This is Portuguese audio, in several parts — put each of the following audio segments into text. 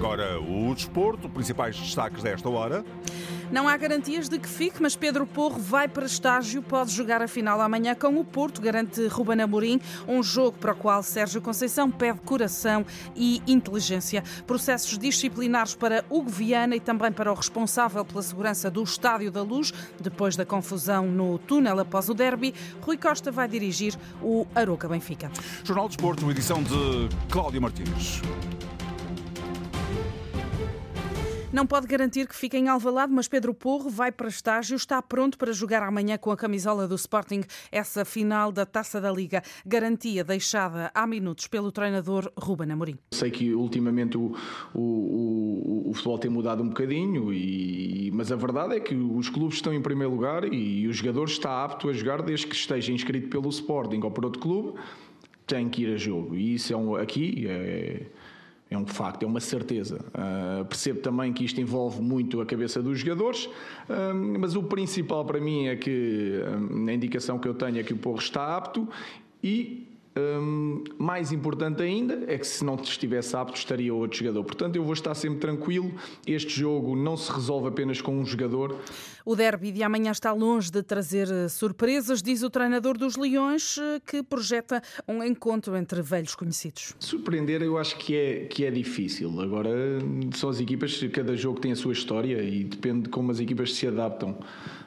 Agora o desporto, principais destaques desta hora. Não há garantias de que fique, mas Pedro Porro vai para estágio, pode jogar a final amanhã com o Porto, garante Ruben Amorim, um jogo para o qual Sérgio Conceição pede coração e inteligência. Processos disciplinares para Hugo Viana e também para o responsável pela segurança do Estádio da Luz, depois da confusão no túnel após o derby, Rui Costa vai dirigir o Aroca Benfica. Jornal de Desporto, edição de Cláudio Martins. Não pode garantir que fique em Alvalade, mas Pedro Porro vai para estágio, está pronto para jogar amanhã com a camisola do Sporting essa final da Taça da Liga. Garantia deixada há minutos pelo treinador Ruben Amorim. Sei que ultimamente o, o, o, o futebol tem mudado um bocadinho, e, mas a verdade é que os clubes estão em primeiro lugar e o jogador está apto a jogar desde que esteja inscrito pelo Sporting ou por outro clube, tem que ir a jogo. E isso é um, aqui é, é um facto, é uma certeza. Uh, percebo também que isto envolve muito a cabeça dos jogadores, uh, mas o principal para mim é que uh, a indicação que eu tenho é que o Porro está apto e Hum, mais importante ainda é que se não estivesse apto estaria outro jogador. Portanto, eu vou estar sempre tranquilo. Este jogo não se resolve apenas com um jogador. O derby de amanhã está longe de trazer eh, surpresas, diz o treinador dos Leões, eh, que projeta um encontro entre velhos conhecidos. Surpreender eu acho que é, que é difícil. Agora, são as equipas, cada jogo tem a sua história e depende de como as equipas se adaptam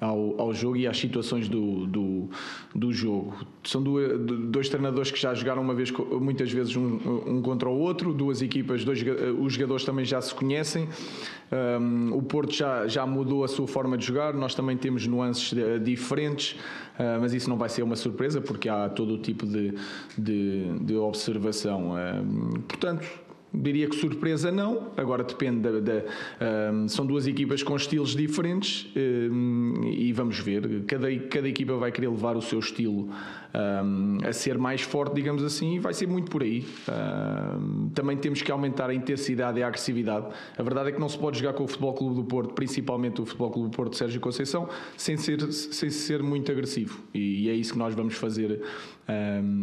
ao, ao jogo e às situações do, do, do jogo. São dois, dois, treinadores que já jogaram uma vez, muitas vezes um, um contra o outro, duas equipas, dois, os jogadores também já se conhecem. Um, o Porto já, já mudou a sua forma de jogar, nós também temos nuances uh, diferentes, uh, mas isso não vai ser uma surpresa porque há todo o tipo de, de, de observação. Uh, portanto, Diria que surpresa não, agora depende da. da um, são duas equipas com estilos diferentes um, e vamos ver. Cada, cada equipa vai querer levar o seu estilo um, a ser mais forte, digamos assim, e vai ser muito por aí. também temos que aumentar a intensidade e a agressividade. A verdade é que não se pode jogar com o Futebol Clube do Porto, principalmente o Futebol Clube do Porto de Sérgio Conceição, sem ser, sem ser muito agressivo. E, e é isso que nós vamos fazer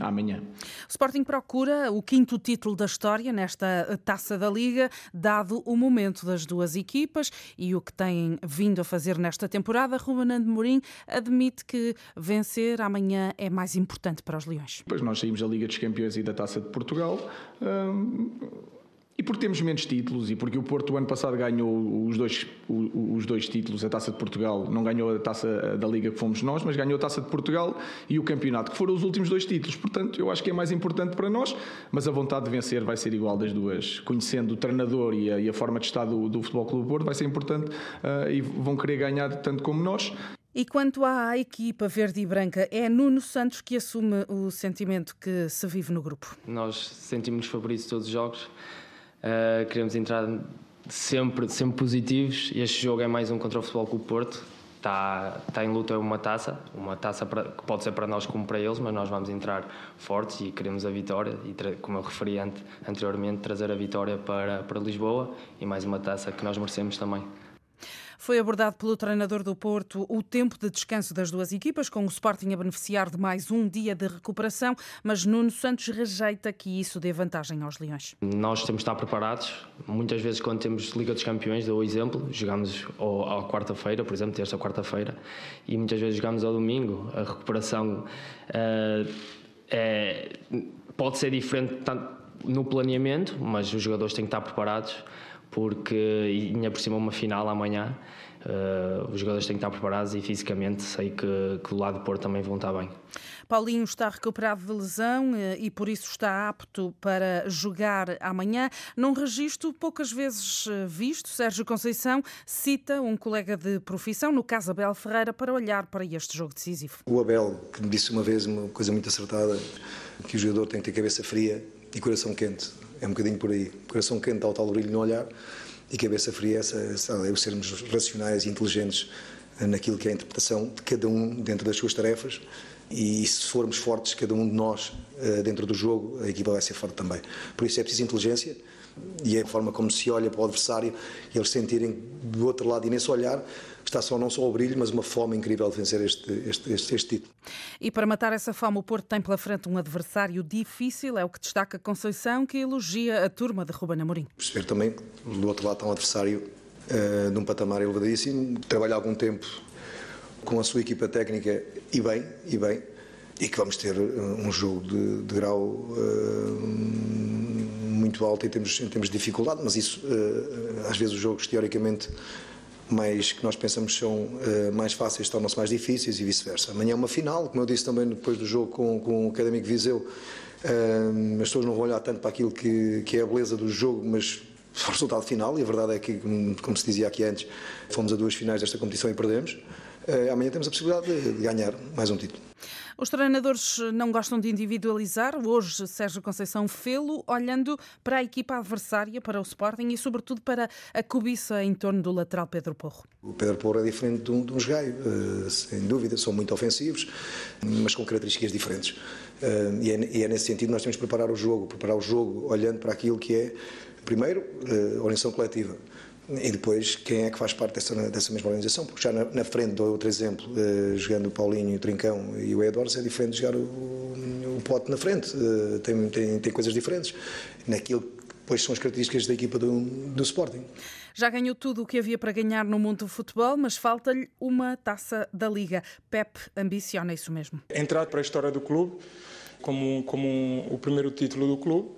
amanhã. O Sporting procura o quinto título da história nesta taça da Liga, dado o momento das duas equipas e o que têm vindo a fazer nesta temporada. Ruben Amorim admite que vencer amanhã é mais importante para os Leões. Pois nós saímos da Liga dos Campeões e da Taça de Portugal. E porque temos menos títulos e porque o Porto ano passado ganhou os dois, os dois títulos, a Taça de Portugal, não ganhou a Taça da Liga que fomos nós, mas ganhou a Taça de Portugal e o Campeonato, que foram os últimos dois títulos. Portanto, eu acho que é mais importante para nós, mas a vontade de vencer vai ser igual das duas. Conhecendo o treinador e a, e a forma de estar do, do Futebol Clube Porto, vai ser importante uh, e vão querer ganhar tanto como nós. E quanto à equipa verde e branca, é Nuno Santos que assume o sentimento que se vive no grupo. Nós sentimos favoritos todos os jogos. Uh, queremos entrar sempre, sempre positivos. Este jogo é mais um contra o Futebol Clube Porto. Está, está em luta uma taça, uma taça para, que pode ser para nós como para eles, mas nós vamos entrar fortes e queremos a vitória. E, como eu referi anteriormente, trazer a vitória para, para Lisboa e mais uma taça que nós merecemos também. Foi abordado pelo treinador do Porto o tempo de descanso das duas equipas, com o Sporting a beneficiar de mais um dia de recuperação, mas Nuno Santos rejeita que isso dê vantagem aos Leões. Nós temos de estar preparados. Muitas vezes, quando temos Liga dos Campeões, dou o exemplo, jogamos à quarta-feira, por exemplo, terça quarta-feira, e muitas vezes jogamos ao domingo. A recuperação uh, é, pode ser diferente no planeamento, mas os jogadores têm que estar preparados porque ainda por cima uma final amanhã. Uh, os jogadores têm que estar preparados e fisicamente sei que, que do lado do Porto também vão estar bem. Paulinho está recuperado de lesão eh, e por isso está apto para jogar amanhã. Num registro poucas vezes eh, visto, Sérgio Conceição cita um colega de profissão, no caso Abel Ferreira, para olhar para este jogo decisivo. O Abel, que me disse uma vez uma coisa muito acertada, que o jogador tem que ter cabeça fria e coração quente. É um bocadinho por aí. Coração quente, ao tal brilho no olhar e cabeça fria, essa, é o sermos racionais e inteligentes naquilo que é a interpretação de cada um dentro das suas tarefas E se formos fortes, cada um de nós, eh, dentro do jogo, a equipa vai ser forte também. Por isso é preciso inteligência e a forma como se olha para o adversário e eles sentirem do outro lado e nesse olhar está só não só o brilho, mas uma fome incrível de vencer este, este, este, este, título. E para matar essa fome, o Porto tem pela frente um adversário difícil, é o que destaca Conceição, que elogia a turma de Ruben Amorim. Perceber também do outro lado está um adversário uh, de um patamar elevadíssimo, trabalha algum tempo com a sua equipa técnica e bem, e bem, e que vamos ter eh, um jogo de, de grau uh, muito termos, em termos de dificuldade, mas isso, uh, às vezes, os jogos teoricamente mais que nós pensamos são uh, mais fáceis tornam-se mais difíceis e vice-versa. Amanhã é uma final, como eu disse também depois do jogo com, com o Académico Viseu, as pessoas não vão olhar tanto para aquilo que, que é a beleza do jogo, mas o resultado final, e a verdade é que, como se dizia aqui antes, fomos a duas finais desta competição e perdemos. Amanhã temos a possibilidade de, de ganhar mais um título. Os treinadores não gostam de individualizar. Hoje, Sérgio Conceição fê-lo, olhando para a equipa adversária, para o Sporting e, sobretudo, para a cobiça em torno do lateral Pedro Porro. O Pedro Porro é diferente de um, de eh, sem dúvida. São muito ofensivos, mas com características diferentes. Eh, e é, e é nesse sentido que nós temos que preparar o jogo. Preparar o jogo olhando para aquilo que é, primeiro, a eh, organização coletiva e depois, quem é que faz parte dessa, dessa mesma organização? Porque já na, na frente, dou outro exemplo, uh, jogando o Paulinho, o Trincão e o Edwards, é diferente de jogar o, o Pote na frente, uh, tem, tem, tem coisas diferentes. Naquilo pois são as características da equipa do, do Sporting. Já ganhou tudo o que havia para ganhar no mundo do futebol, mas falta-lhe uma taça da Liga. Pep ambiciona isso mesmo. Entrar para a história do clube como, como um, o primeiro título do clube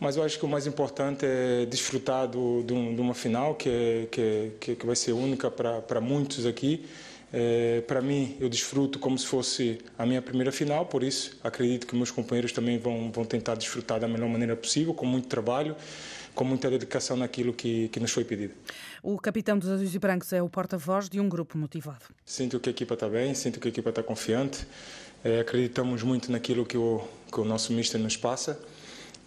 mas eu acho que o mais importante é desfrutar do, de, um, de uma final que, é, que, é, que vai ser única para muitos aqui. É, para mim, eu desfruto como se fosse a minha primeira final, por isso acredito que meus companheiros também vão, vão tentar desfrutar da melhor maneira possível, com muito trabalho, com muita dedicação naquilo que, que nos foi pedido. O capitão dos Azuis e Brancos é o porta-voz de um grupo motivado. Sinto que a equipa está bem, sinto que a equipa está confiante, é, acreditamos muito naquilo que o, que o nosso mister nos passa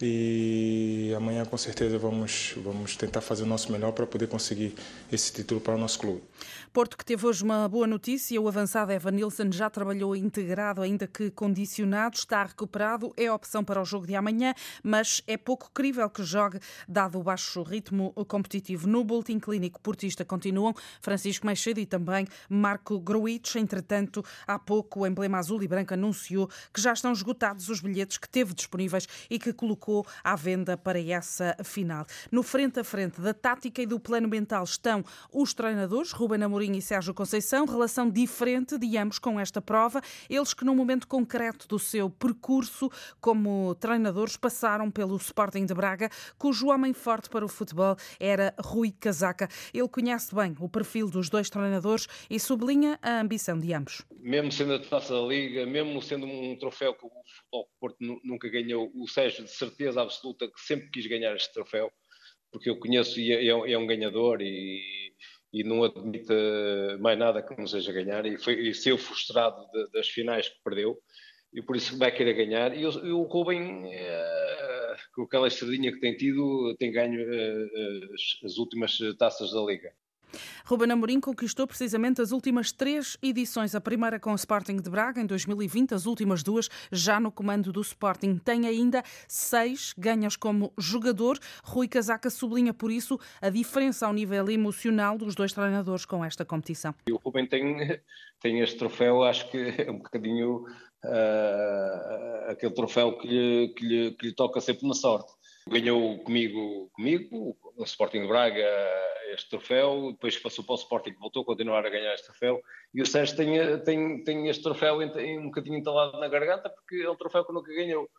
e amanhã com certeza vamos, vamos tentar fazer o nosso melhor para poder conseguir esse título para o nosso clube. Porto que teve hoje uma boa notícia, o avançado Evan Nilsson já trabalhou integrado, ainda que condicionado, está recuperado, é opção para o jogo de amanhã, mas é pouco crível que jogue, dado o baixo ritmo competitivo. No Boletim Clínico Portista continuam Francisco Meixedo e também Marco Gruitch. Entretanto, há pouco o emblema azul e branco anunciou que já estão esgotados os bilhetes que teve disponíveis e que colocou à venda para essa final. No frente a frente da tática e do plano mental estão os treinadores, Ruben Amorim e Sérgio Conceição, relação diferente de ambos com esta prova. Eles que, num momento concreto do seu percurso como treinadores, passaram pelo Sporting de Braga, cujo homem forte para o futebol era Rui Casaca. Ele conhece bem o perfil dos dois treinadores e sublinha a ambição de ambos. Mesmo sendo a taça da Liga, mesmo sendo um troféu que o Futebol Porto nunca ganhou, o Sérgio, de certeza absoluta, que sempre quis ganhar este troféu, porque eu conheço e é, é um ganhador e e não admite mais nada que não seja ganhar. E, foi, e saiu frustrado de, das finais que perdeu e por isso vai querer ganhar. E o, Ruben uh, com aquela estradinha que tem tido tem ganho uh, as, as últimas taças da Liga Ruben Amorim conquistou precisamente as últimas três edições. A primeira com o Sporting de Braga em 2020, as últimas duas já no comando do Sporting. Tem ainda seis ganhas como jogador. Rui Casaca sublinha por isso a diferença ao nível emocional dos dois treinadores com esta competição. o Ruben tem, tem este troféu, acho que é um bocadinho uh, aquele troféu que lhe, que, lhe, que lhe toca sempre na sorte. Ganhou comigo, comigo o Sporting de Braga este troféu, depois passou para o Sporting, voltou a continuar a ganhar este troféu, e o Sérgio tem, tem, tem este troféu um bocadinho entalado na garganta, porque é um troféu que nunca ganhou.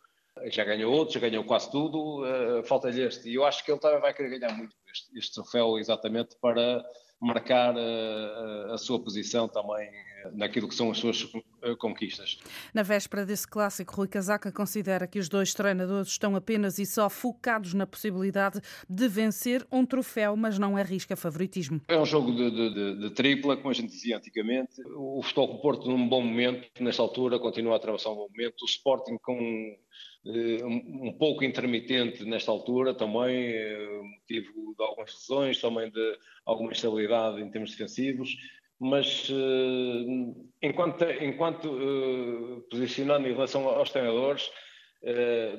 Já ganhou outros, já ganhou quase tudo, uh, falta-lhe este. E eu acho que ele também vai querer ganhar muito este, este troféu, exatamente para marcar uh, a sua posição também naquilo que são as suas eh, conquistas. Na véspera desse clássico, Rui Casaca considera que os dois treinadores estão apenas e só focados na possibilidade de vencer um troféu, mas não arrisca favoritismo. É um jogo de, de, de tripla, como a gente dizia antigamente. O Futebol Porto num bom momento, nesta altura, continua a atravessar um bom momento. O Sporting com eh, um, um pouco intermitente nesta altura também, eh, motivo de algumas lesões, também de alguma instabilidade em termos defensivos mas uh, enquanto, enquanto posicionando em relação aos treinadores,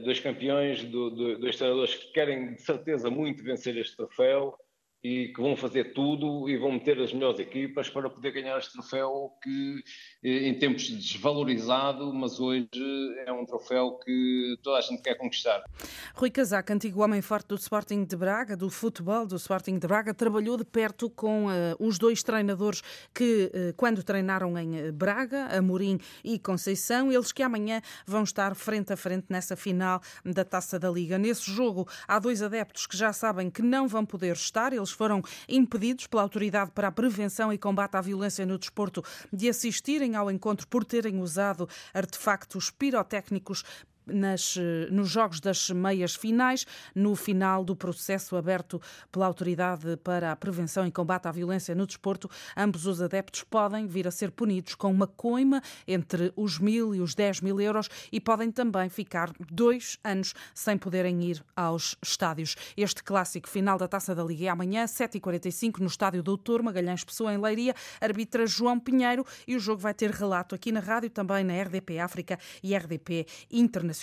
dois campeões, do, do, dois treinadores que querem de certeza muito vencer este troféu, e que vão fazer tudo e vão meter as melhores equipas para poder ganhar este troféu que eh, em tempos desvalorizado, mas hoje é um troféu que toda a gente quer conquistar. Rui Casaco, antigo homem forte do Sporting de Braga, do futebol do Sporting de Braga, trabalhou de perto com uh, os dois treinadores que, uh, quando treinaram em Braga, Amorim e Conceição, eles que amanhã vão estar frente a frente nessa final da Taça da Liga. Nesse jogo, há dois adeptos que já sabem que não vão poder estar, eles foram impedidos pela Autoridade para a Prevenção e Combate à Violência no Desporto de assistirem ao encontro por terem usado artefactos pirotécnicos nas, nos jogos das meias finais, no final do processo aberto pela Autoridade para a Prevenção e Combate à Violência no Desporto, ambos os adeptos podem vir a ser punidos com uma coima entre os mil e os dez mil euros e podem também ficar dois anos sem poderem ir aos estádios. Este clássico final da Taça da Liga é amanhã, 7h45, no estádio Doutor Magalhães Pessoa, em Leiria, arbitra João Pinheiro e o jogo vai ter relato aqui na rádio, também na RDP África e RDP Internacional.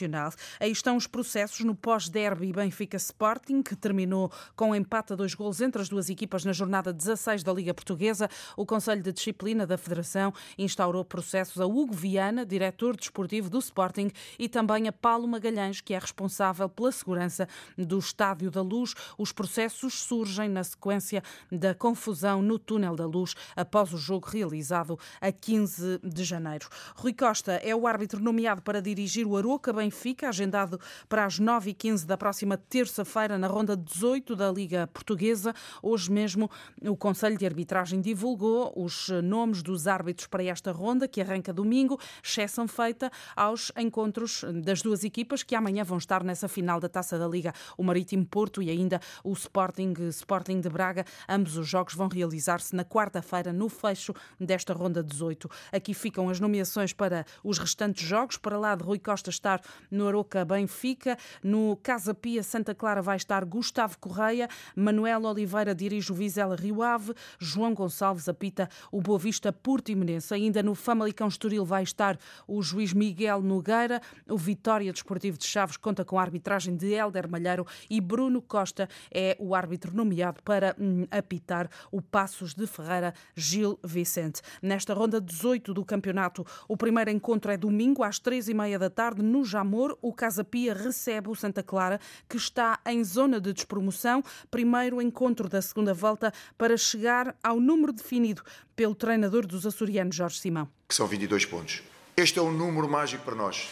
Aí estão os processos no pós-derby Benfica Sporting, que terminou com empate a dois gols entre as duas equipas na jornada 16 da Liga Portuguesa. O Conselho de Disciplina da Federação instaurou processos a Hugo Viana, diretor desportivo do Sporting, e também a Paulo Magalhães, que é responsável pela segurança do Estádio da Luz. Os processos surgem na sequência da confusão no Túnel da Luz após o jogo realizado a 15 de janeiro. Rui Costa é o árbitro nomeado para dirigir o Aroca Benfica, agendado para as 9h15 da próxima terça-feira, na ronda 18 da Liga Portuguesa. Hoje mesmo, o Conselho de Arbitragem divulgou os nomes dos árbitros para esta ronda, que arranca domingo, exceção feita aos encontros das duas equipas que amanhã vão estar nessa final da Taça da Liga, o Marítimo Porto e ainda o Sporting, Sporting de Braga. Ambos os jogos vão realizar-se na quarta-feira, no fecho desta ronda 18. Aqui ficam as nomeações para os restantes jogos. Para lá de Rui Costa estar no Aroca Benfica, no Casa Pia Santa Clara vai estar Gustavo Correia, Manuel Oliveira dirige o Vizela Rio Ave, João Gonçalves apita o Boa Vista Portimonense. Ainda no Famalicão Estoril vai estar o juiz Miguel Nogueira, o Vitória Desportivo de Chaves conta com a arbitragem de Helder Malheiro e Bruno Costa é o árbitro nomeado para hum, apitar o Passos de Ferreira Gil Vicente. Nesta ronda 18 do campeonato, o primeiro encontro é domingo às três e meia da tarde no Jamor Amor, o Casa Pia recebe o Santa Clara, que está em zona de despromoção. Primeiro encontro da segunda volta para chegar ao número definido pelo treinador dos açorianos, Jorge Simão. Que são 22 pontos. Este é um número mágico para nós.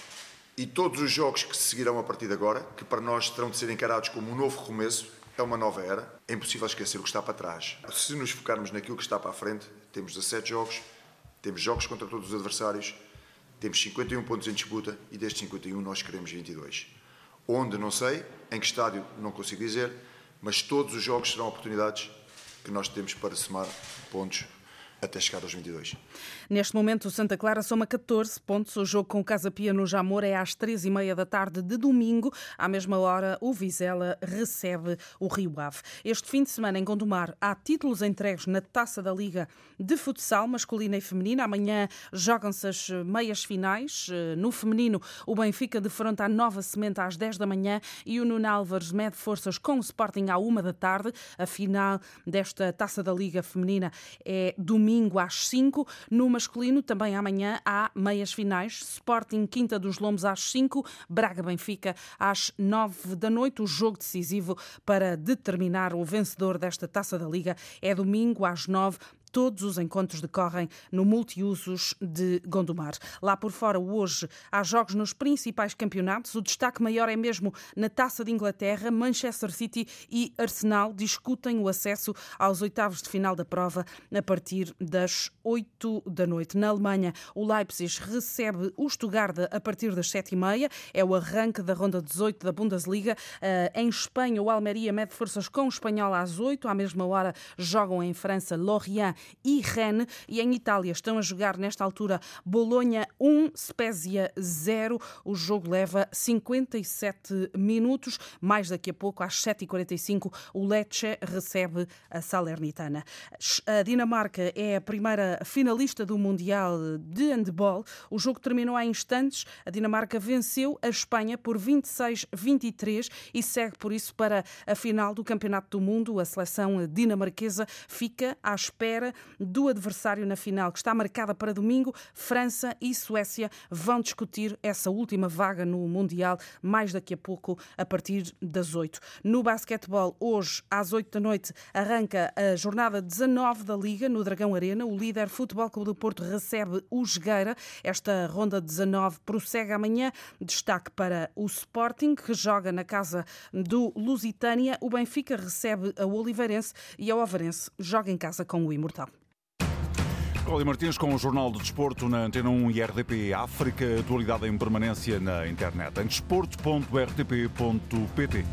E todos os jogos que se seguirão a partir de agora, que para nós terão de ser encarados como um novo recomeço, é uma nova era. É impossível esquecer o que está para trás. Se nos focarmos naquilo que está para a frente, temos 17 jogos, temos jogos contra todos os adversários, temos 51 pontos em disputa e destes 51 nós queremos 22. Onde, não sei, em que estádio, não consigo dizer, mas todos os jogos serão oportunidades que nós temos para somar pontos até chegar aos 22. Neste momento, o Santa Clara soma 14 pontos. O jogo com o Casa Pia no Jamor é às 3h30 da tarde de domingo. À mesma hora, o Vizela recebe o Rio Ave. Este fim de semana, em Gondomar, há títulos entregues na Taça da Liga de Futsal masculina e feminina. Amanhã jogam-se as meias finais. No feminino, o Benfica defronta a Nova Semente às 10 da manhã e o Nuno Álvares mede forças com o Sporting à 1 da tarde. A final desta Taça da Liga feminina é domingo domingo às 5. No masculino, também amanhã, há meias finais. Sporting Quinta dos Lombos às 5, Braga Benfica às 9 da noite. O jogo decisivo para determinar o vencedor desta taça da Liga é domingo às 9 Todos os encontros decorrem no multiusos de Gondomar. Lá por fora, hoje, há jogos nos principais campeonatos. O destaque maior é mesmo na Taça de Inglaterra. Manchester City e Arsenal discutem o acesso aos oitavos de final da prova a partir das 8 da noite. Na Alemanha, o Leipzig recebe o Stuttgart a partir das 7h30. É o arranque da ronda 18 da Bundesliga. Eh, em Espanha, o Almeria mede forças com o Espanhol às 8. À mesma hora, jogam em França Lorient e Rennes. E em Itália estão a jogar nesta altura Bolonha 1, Spezia 0. O jogo leva 57 minutos. Mais daqui a pouco, às 7h45, o Lecce recebe a Salernitana. A Dinamarca é a primeira finalista do Mundial de Handball. O jogo terminou há instantes. A Dinamarca venceu a Espanha por 26-23 e segue por isso para a final do Campeonato do Mundo. A seleção dinamarquesa fica à espera do adversário na final, que está marcada para domingo. França e Suécia vão discutir essa última vaga no Mundial mais daqui a pouco, a partir das 8. No basquetebol, hoje às 8 da noite, arranca a jornada 19 da Liga no Dragão Arena. O líder Futebol Clube do Porto recebe o Jogueira. Esta ronda 19 prossegue amanhã. Destaque para o Sporting, que joga na casa do Lusitânia. O Benfica recebe a Oliveirense e a Ovarense joga em casa com o Imortal. Cláudia Martins com o Jornal do Desporto na Antena 1 e RDP África, atualidade em permanência na internet em desporto.rtp.pt.